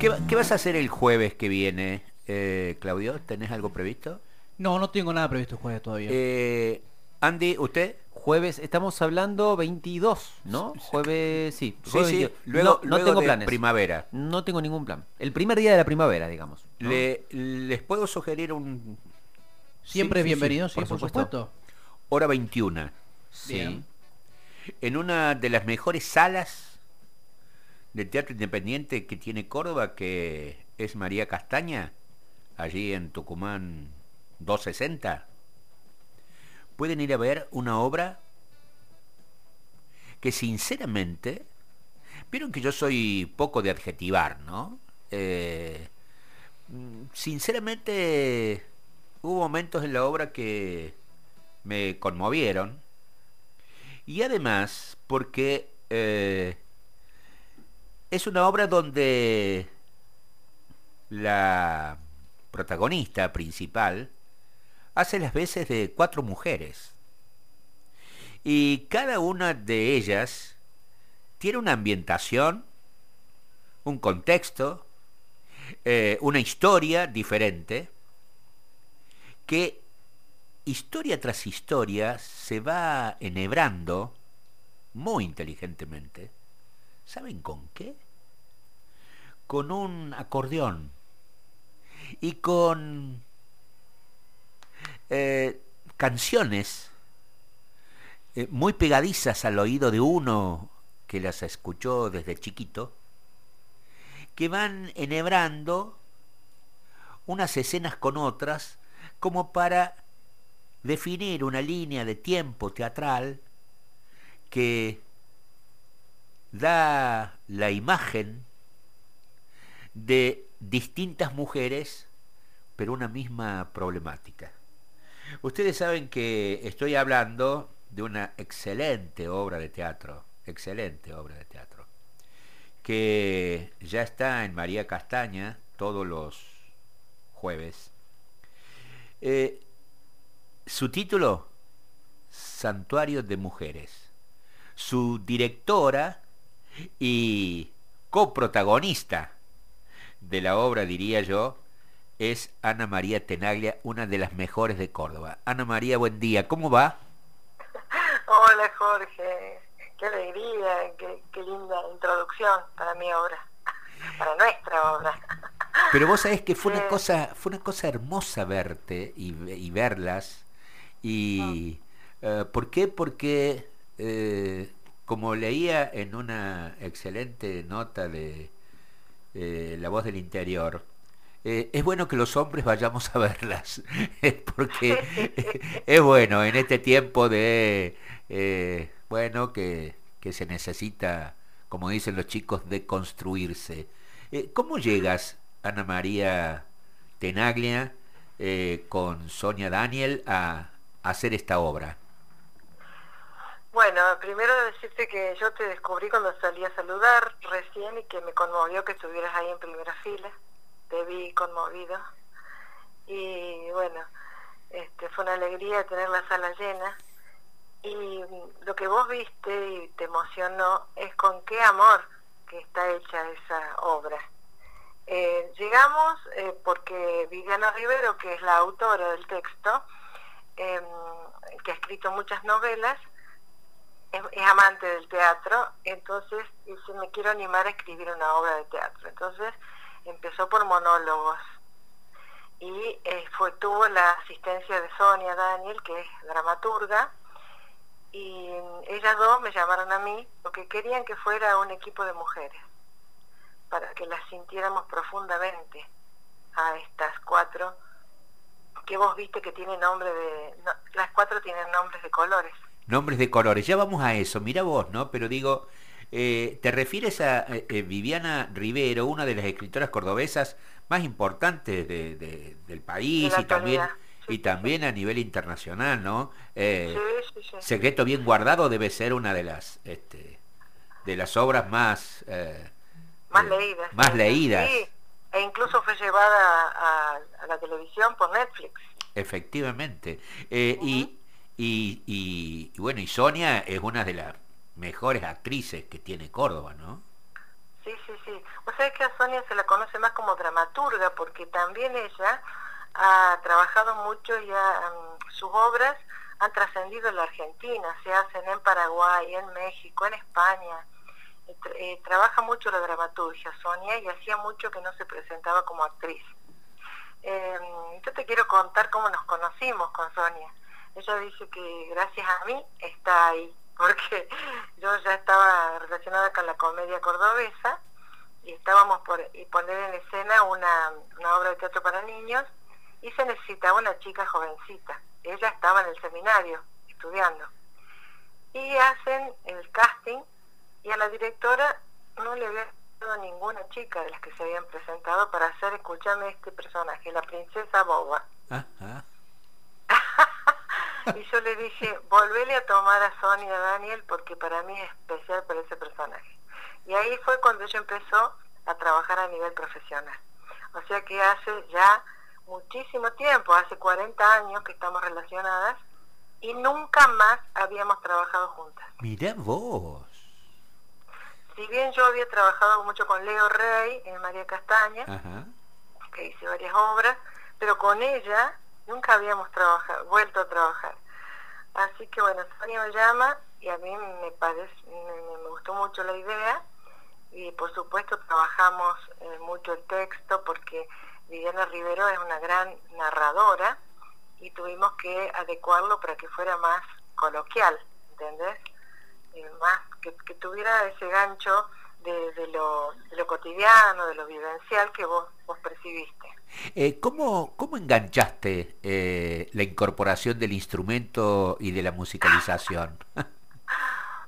¿Qué, qué vas a hacer el jueves que viene, eh, Claudio? ¿Tenés algo previsto? No, no tengo nada previsto el jueves todavía. Eh, Andy, ¿usted? Jueves, estamos hablando 22, ¿no? Jueves, sí. Sí, jueves sí, 22. luego, no, no luego tengo de planes. primavera. No tengo ningún plan. El primer día de la primavera, digamos. ¿no? Le- ¿Les puedo sugerir un... Siempre sí, sí, bienvenido, sí, sí, por por, supuesto. supuesto. Hora 21. Sí. Bien. En una de las mejores salas del Teatro Independiente que tiene Córdoba, que es María Castaña, allí en Tucumán 260. Pueden ir a ver una obra que sinceramente, vieron que yo soy poco de adjetivar, ¿no? Eh, sinceramente, hubo momentos en la obra que me conmovieron. Y además, porque eh, es una obra donde la protagonista principal hace las veces de cuatro mujeres. Y cada una de ellas tiene una ambientación, un contexto, eh, una historia diferente, que historia tras historia se va enhebrando muy inteligentemente. ¿Saben con qué? Con un acordeón y con eh, canciones eh, muy pegadizas al oído de uno que las escuchó desde chiquito, que van enhebrando unas escenas con otras como para definir una línea de tiempo teatral que da la imagen de distintas mujeres, pero una misma problemática. Ustedes saben que estoy hablando de una excelente obra de teatro, excelente obra de teatro, que ya está en María Castaña todos los jueves. Eh, su título, Santuario de Mujeres. Su directora y coprotagonista de la obra, diría yo, es Ana María Tenaglia, una de las mejores de Córdoba. Ana María, buen día. ¿Cómo va? Hola Jorge, qué alegría, qué, qué linda introducción para mi obra, para nuestra obra. Pero vos sabés que fue una Eh. cosa, fue una cosa hermosa verte y, y verlas. Y eh, ¿por qué? Porque eh, como leía en una excelente nota de eh, La Voz del Interior, eh, es bueno que los hombres vayamos a verlas, porque es bueno en este tiempo de, eh, bueno, que, que se necesita, como dicen los chicos, de construirse. Eh, ¿Cómo llegas, Ana María Tenaglia, eh, con Sonia Daniel a hacer esta obra? Bueno, primero decirte que yo te descubrí cuando salí a saludar recién y que me conmovió que estuvieras ahí en primera fila, te vi conmovido. Y bueno, este, fue una alegría tener la sala llena. Y lo que vos viste y te emocionó es con qué amor que está hecha esa obra. Eh, llegamos eh, porque Viviana Rivero, que es la autora del texto, em, que ha escrito muchas novelas, es, amante del teatro, entonces dice, me quiero animar a escribir una obra de teatro. Entonces empezó por monólogos y eh, fue, tuvo la asistencia de Sonia Daniel, que es dramaturga, y ellas dos me llamaron a mí porque querían que fuera un equipo de mujeres, para que las sintiéramos profundamente a estas cuatro, que vos viste que tienen nombre de... no, las cuatro tienen nombres de colores. Nombres de colores, ya vamos a eso, mira vos, ¿no? Pero digo, eh, te refieres a eh, eh, Viviana Rivero, una de las escritoras cordobesas más importantes de- de- del país De y también. Sí, y sí, también a nivel internacional, ¿no? Eh, Sí, sí, sí. Secreto bien guardado debe ser una de las este, de las obras más más leídas. más sí. leídas. Sí, e incluso fue llevada a, a la televisión por Netflix. Efectivamente. Y, y, y- bueno, y Sonia es una de las mejores actrices que tiene Córdoba, ¿no? Sí, sí, sí, o sea que a Sonia se la conoce más como dramaturga porque también ella ha trabajado mucho y mm, sus obras han trascendido en la Argentina, se hacen en Paraguay, en México, en España. Eh, trabaja mucho la dramaturgia Sonia y hacía mucho que no se presentaba como actriz. Em, yo te quiero contar cómo nos conocimos con Sonia. Ella dice que gracias a mí está ahí, porque yo ya estaba relacionada con la comedia cordobesa y estábamos por poner en escena una, obra de teatro para niños y se necesitaba una chica jovencita. Ella estaba en el seminario estudiando. Y hacen el casting y a la directora no le había dado ninguna chica de las que se habían presentado para hacer, escúchame este personaje, la princesa Boba. y yo le dije, volvele a tomar a Sonia Daniel porque para mí es especial por ese personaje. Y ahí fue cuando ella empezó a trabajar a nivel profesional. O sea que hace ya muchísimo tiempo, hace 40 años que estamos relacionadas y nunca más habíamos trabajado juntas. Mira vos. Si bien yo había trabajado mucho con Leo Rey en María Castaña, que hice varias obras, pero con ella nunca habíamos trabajado, vuelto a trabajar. Así que bueno, Sonia me llama y a mí me parece, me gustó mucho la idea y por supuesto trabajamos eh, mucho el texto porque Viviana Rivero es una gran narradora y tuvimos que adecuarlo para que fuera más coloquial, ¿entendés? Eh, más que, tuviera ese gancho de, lo, cotidiano, de lo vivencial que vos, vos percibiste. Eh, ¿cómo, ¿Cómo enganchaste la incorporación del instrumento y de la musicalización?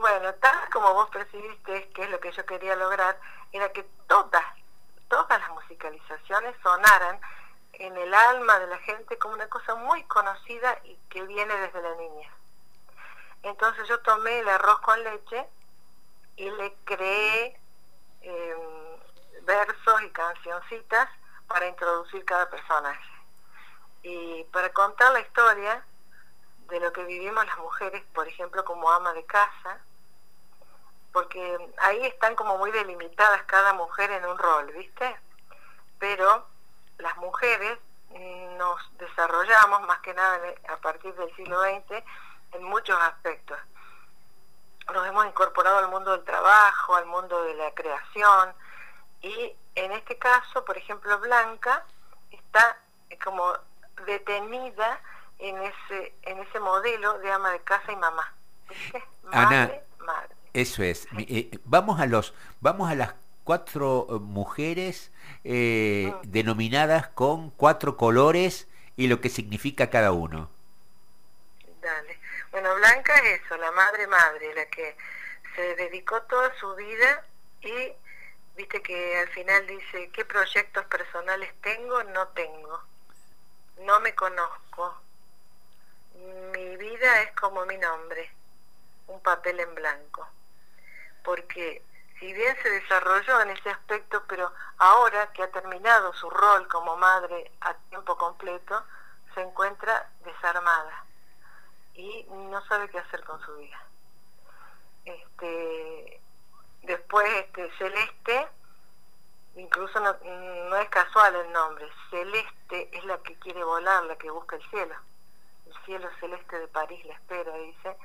Bueno, tal como vos percibiste, que es lo que yo quería lograr, era que todas, todas las musicalizaciones sonaran en el alma de la gente como una cosa muy conocida y que viene desde la niña. Entonces yo tomé el arroz con leche y le creé em, versos y cancioncitas para introducir cada personaje. Y para contar la historia de lo que vivimos las mujeres, por ejemplo, como ama de casa, porque ahí están como muy delimitadas cada mujer en un rol, ¿viste? Pero las mujeres nos desarrollamos más que nada a partir del siglo XX en muchos aspectos. Nos hemos incorporado al mundo del trabajo, al mundo de la creación y en este caso, por ejemplo, Blanca está como detenida en ese en ese modelo de ama de casa y mamá. ¿Viste? Madre, madre. Eso es. Eh, vamos a los, vamos a las cuatro eh, mujeres eh, ah. denominadas con cuatro colores y lo que significa cada uno. Dale. Bueno, Blanca es eso, la madre madre, la que se dedicó toda su vida y viste que al final dice, ¿qué proyectos personales tengo? No tengo. No me conozco. Mi vida es como mi nombre, un papel en blanco porque si bien se desarrolló en ese aspecto, pero ahora que ha terminado su rol como madre a tiempo completo, se encuentra desarmada y no sabe qué hacer con su vida. Este, después este, Celeste, incluso no, no es casual el nombre, Celeste es la que quiere volar, la que busca el cielo. El cielo celeste de París la espera, dice,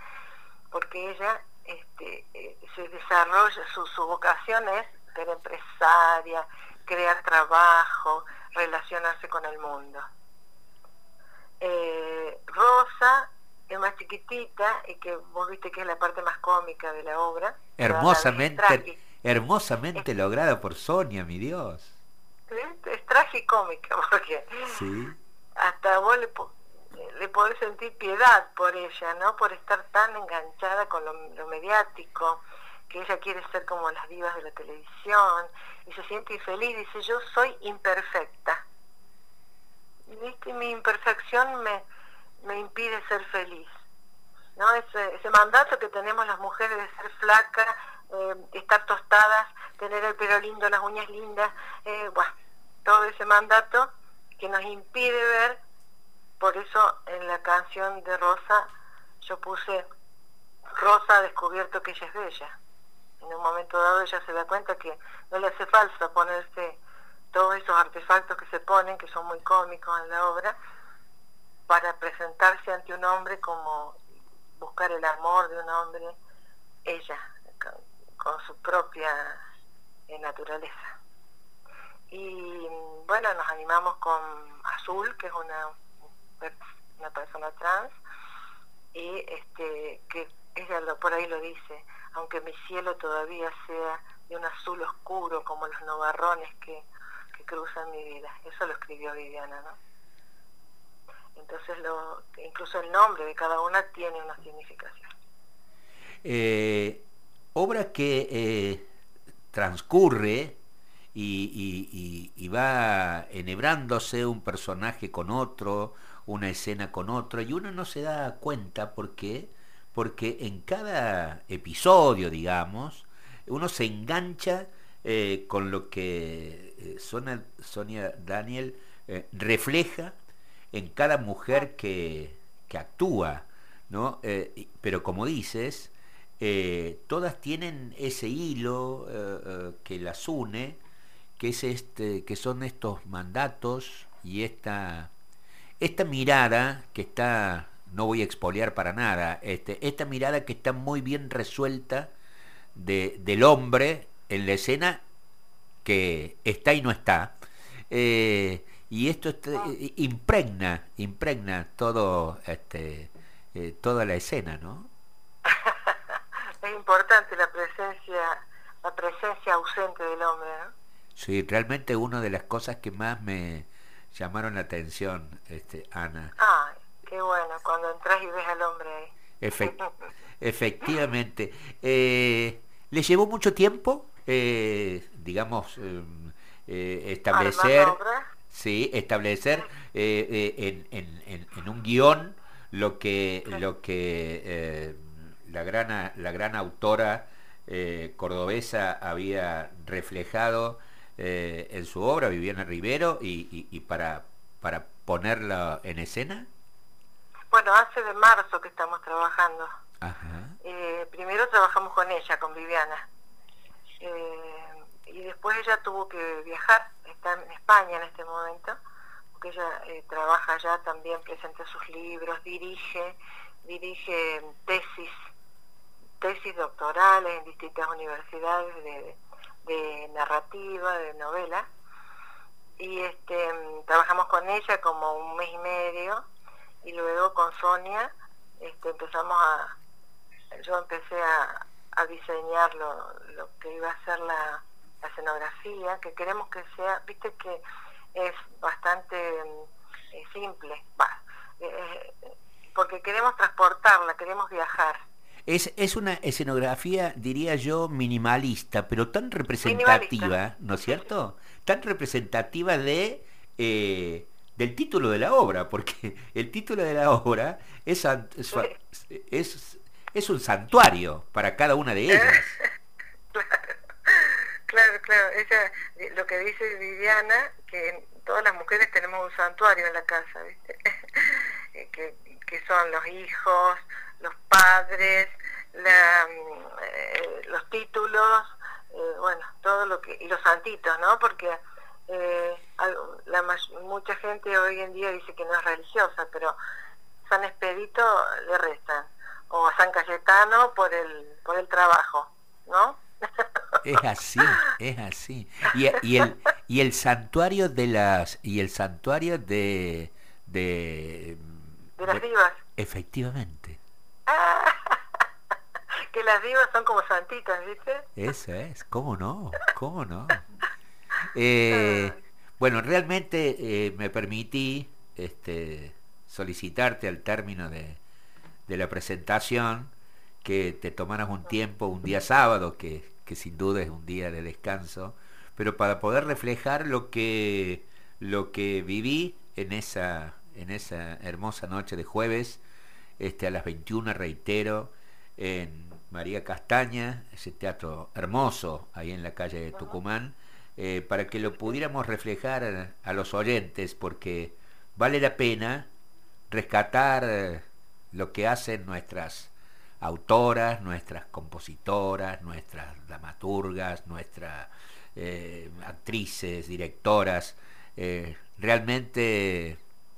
porque ella este, eh, se desarrolla, su, su vocación es ser empresaria, crear trabajo, relacionarse con el mundo. Eh, Rosa es más chiquitita y que vos viste que es la parte más cómica de la obra. Hermosamente, hermosamente lograda por Sonia, mi Dios. Es, es tragicómica porque hasta vos le, de poder sentir piedad por ella, ¿no? Por estar tan enganchada con lo, mediático, que ella quiere ser como las divas de la televisión y se siente infeliz, dice yo soy imperfecta. ¿Viste? Mi imperfección me, me impide ser feliz. ¿no? Ese, ese mandato que tenemos las mujeres de ser flacas, eh, estar tostadas, tener el pelo lindo, las uñas lindas, eh, bueno, todo ese mandato que nos impide ver por eso en la canción de Rosa yo puse Rosa ha descubierto que ella es bella. En un momento dado ella se da cuenta que no le hace falta ponerse todos esos artefactos que se ponen, que son muy cómicos en la obra, para presentarse ante un hombre como buscar el amor de un hombre, ella, con, su propia eh, naturaleza. Y bueno, nos animamos con Azul, que es una, una persona trans, y este, que ella lo, por ahí lo dice, aunque mi cielo todavía sea de un azul oscuro como los novarrones que, que cruzan mi vida. Eso lo escribió Viviana, ¿no? Entonces, lo, incluso el nombre de cada una tiene una significación. Eh, obra que eh, transcurre y, va enhebrándose un personaje con otro, una escena con otro, y uno no se da cuenta porque, porque en cada episodio, digamos, uno se engancha eh, con lo que Sonia, Sonia Daniel refleja en cada mujer que, actúa, ¿no? Eh, pero como dices, eh, todas tienen ese hilo eh, que las une, que, es este, que son estos mandatos y esta, esta mirada que está, no voy a expoliar para nada, este, esta mirada que está muy bien resuelta de, del hombre en la escena que está y no está y esto este, ah. eh, impregna, impregna todo este eh, toda la escena, ¿no? Importante la presencia, la presencia ausente del hombre, ¿no? Sí, realmente una de las cosas que más me llamaron la atención, este, Ana. Ah, qué bueno, cuando entras y ves al hombre ahí. efectivamente. Eh, ¿Le llevó mucho tiempo, digamos, em, establecer... ¿sí? establecer eh, eh, en, en, un guion lo que, lo que eh, la, gran, la gran autora cordobesa había reflejado en su obra, Viviana Rivero, y, y, para, para ponerla en escena? Bueno, hace de marzo que estamos trabajando. primero trabajamos con ella, con Viviana. y después ella tuvo que viajar está en España en este momento, porque ella eh, trabaja allá también, presenta sus libros, dirige, dirige tesis, tesis doctorales en distintas universidades de, narrativa, de novela, y este, trabajamos con ella como un mes y medio, y luego con Sonia este, empezamos a, yo empecé a, diseñar lo, lo que iba a ser la la escenografía, que queremos que sea, viste que es bastante eh, simple, eh, porque queremos transportarla, queremos viajar. Es, es una escenografía, diría yo, minimalista, pero tan representativa, ¿no es cierto? Tan representativa de eh, del título de la obra, porque el título de la obra es, es, es un santuario para cada una de ellas. Claro, claro. Ella, eh, lo que dice Viviana, que todas las mujeres tenemos un santuario en la casa, ¿viste? Eh, que, que son los hijos, los padres, la, eh, los títulos, bueno, todo lo que... y los santitos, ¿no? Porque la, mucha gente hoy en día dice que no es religiosa, pero San Expedito le restan, o San Cayetano por el, por el trabajo, ¿no? Es así, es así. Y, y, el, y el santuario de las y el santuario de de, las divas. Efectivamente. que las divas son como santitas, ¿viste? Eso es, ¿cómo no? ¿Cómo no? Eh, bueno, realmente eh, me permití este, solicitarte al término de, de la presentación que te tomaras un tiempo, un día sábado, que, que sin duda es un día de descanso, pero para poder reflejar lo que, lo que viví en esa, en esa hermosa noche de jueves, este, a las 21, reitero, en María Castaña, ese teatro hermoso ahí en la calle de Tucumán, eh, para que lo pudiéramos reflejar a los oyentes, porque vale la pena rescatar lo que hacen nuestras autoras, nuestras compositoras, nuestras dramaturgas, nuestras eh, actrices, directoras. Eh, realmente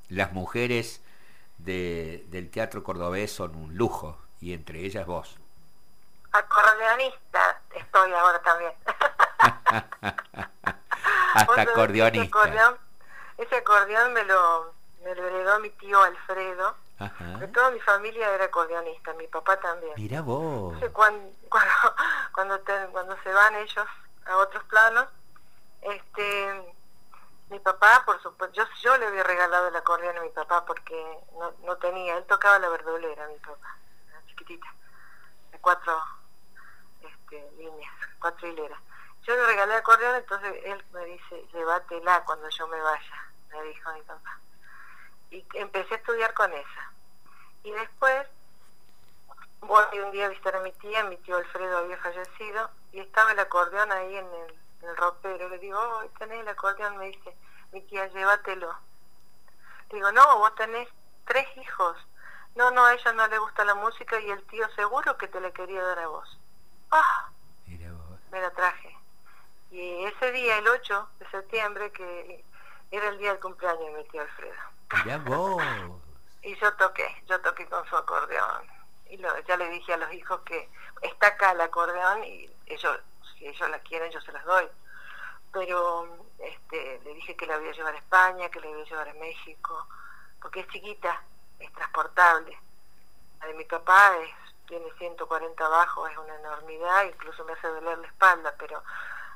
las mujeres del teatro cordobés son un lujo y entre ellas vos. Acordeonista estoy ahora también. Hasta acordeonista. Ese acordeón, me, lo, me lo heredó mi tío Alfredo. De toda mi familia era acordeonista, mi papá también. Mira vos. cuando, cuando, cuando, se van ellos a otros planos, este mi papá, por supuesto, yo, yo le había regalado el acordeón a mi papá porque no, no tenía, él tocaba la verdulera, mi papá, chiquitita, de cuatro este, líneas, cuatro hileras. Yo le regalé el acordeón, entonces él me dice, llévatela cuando yo me vaya, me dijo mi papá. Y empecé a estudiar con esa. Y después voy un día a visitar a mi tía, mi tío Alfredo había fallecido, y estaba el acordeón ahí en el, el ropero. Le digo, oh, tenés el acordeón, me dice, mi tía, llévatelo. Digo, no, vos tenés tres hijos. No, no, a ella no le gusta la música y el tío seguro que te le quería dar a vos. ¡Ah! Me la traje. Y ese día, el 8 de septiembre, que era el día del cumpleaños de mi tío Alfredo. Mira vos. y yo toqué, yo toqué con su acordeón. Y ya le dije a los hijos que está acá el acordeón y ellos, si ellos la quieren, yo se las doy. Pero este, le dije que la voy a llevar a España, que la voy a llevar a México, porque es chiquita, es transportable. La de mi papá es, tiene 140 bajos, es una enormidad, incluso me hace doler la espalda, pero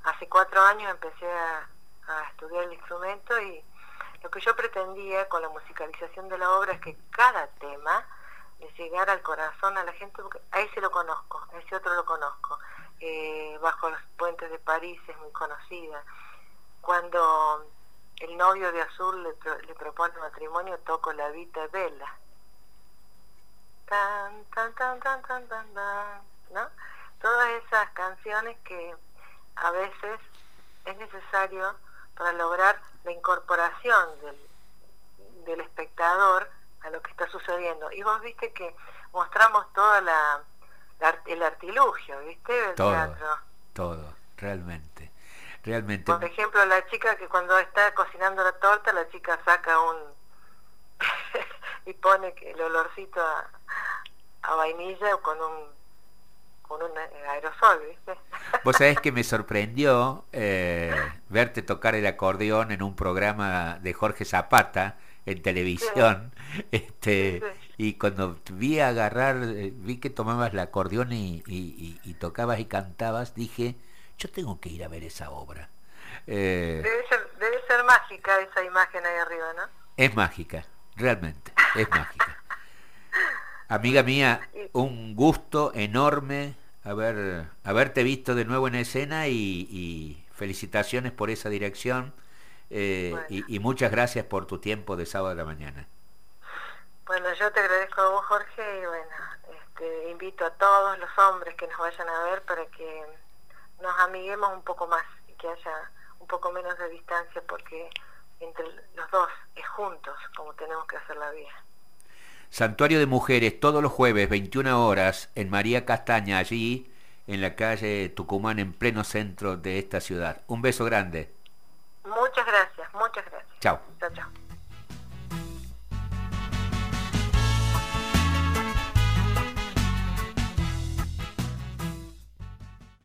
hace cuatro años empecé a, estudiar el instrumento y lo que yo pretendía con la musicalización de la obra es que cada tema le llegara al corazón a la gente, porque a ese lo conozco, a ese otro lo conozco. Eh, bajo los puentes de París es muy conocida. Cuando el novio de Azul le, le propone matrimonio, toco la Vita Bella. Tan, tan, tan, tan, tan, tan, tan, ¿no? Todas esas canciones que a veces es necesario para lograr la incorporación del, espectador a lo que está sucediendo. Y vos viste que mostramos toda la, el artilugio, ¿viste? Del todo, teatro. Todo, realmente. Realmente. Por ejemplo, la chica que cuando está cocinando la torta, la chica saca un... y pone el olorcito a, a vainilla con un con un aerosol, ¿viste? Vos sabés que me sorprendió eh, verte tocar el acordeón en un programa de Jorge Zapata en televisión, este y cuando vi agarrar, eh, vi que tomabas el acordeón y, y, tocabas y cantabas, dije, yo tengo que ir a ver esa obra. Eh, debe, ser, debe ser mágica esa imagen ahí arriba, ¿no? Es mágica, realmente, es mágica. Amiga mía, un gusto enorme haber, haberte visto de nuevo en escena y, felicitaciones por esa dirección eh, y, muchas gracias por tu tiempo de sábado a la mañana. Bueno, yo te agradezco a vos, Jorge, y bueno, este, invito a todos los hombres que nos vayan a ver para que nos amiguemos un poco más y que haya un poco menos de distancia porque entre los dos es juntos como tenemos que hacer la vida. Santuario de Mujeres todos los jueves, 21 horas, en María Castaña, allí en la calle Tucumán, en pleno centro de esta ciudad. Un beso grande. Muchas gracias, muchas gracias. Chao. Chao, chao.